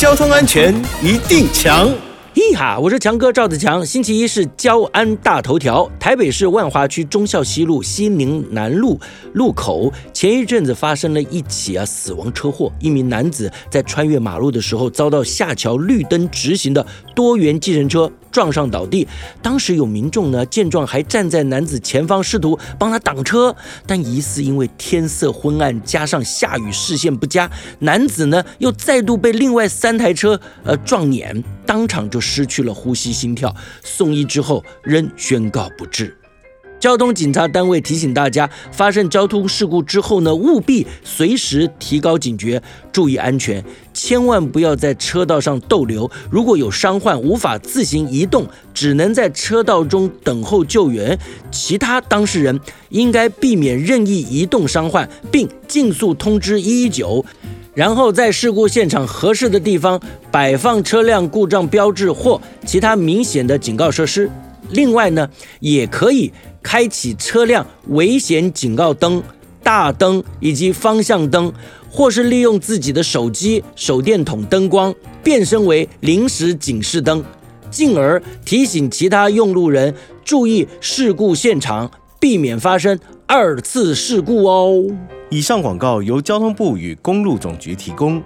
交通安全一定强。嘿哈，我是强哥赵子强。星期一是交安大头条，台北市万华区忠孝西路西宁南路路口，前一阵子发生了一起啊死亡车祸，一名男子在穿越马路的时候遭到下桥绿灯直行的多元计程车撞上倒地，当时有民众呢见状还站在男子前方试图帮他挡车，但疑似因为天色昏暗加上下雨视线不佳，男子呢又再度被另外三台车呃撞碾，当场就失去了呼吸心跳，送医之后仍宣告不治。交通警察单位提醒大家，发生交通事故之后呢，务必随时提高警觉，注意安全，千万不要在车道上逗留。如果有伤患无法自行移动，只能在车道中等候救援，其他当事人应该避免任意移动伤患，并尽速通知一一九，然后在事故现场合适的地方摆放车辆故障标志或其他明显的警告设施。另外呢，也可以。开启车辆危险警告灯、大灯以及方向灯，或是利用自己的手机手电筒灯光变身为临时警示灯，进而提醒其他用路人注意事故现场，避免发生二次事故哦。以上广告由交通部与公路总局提供。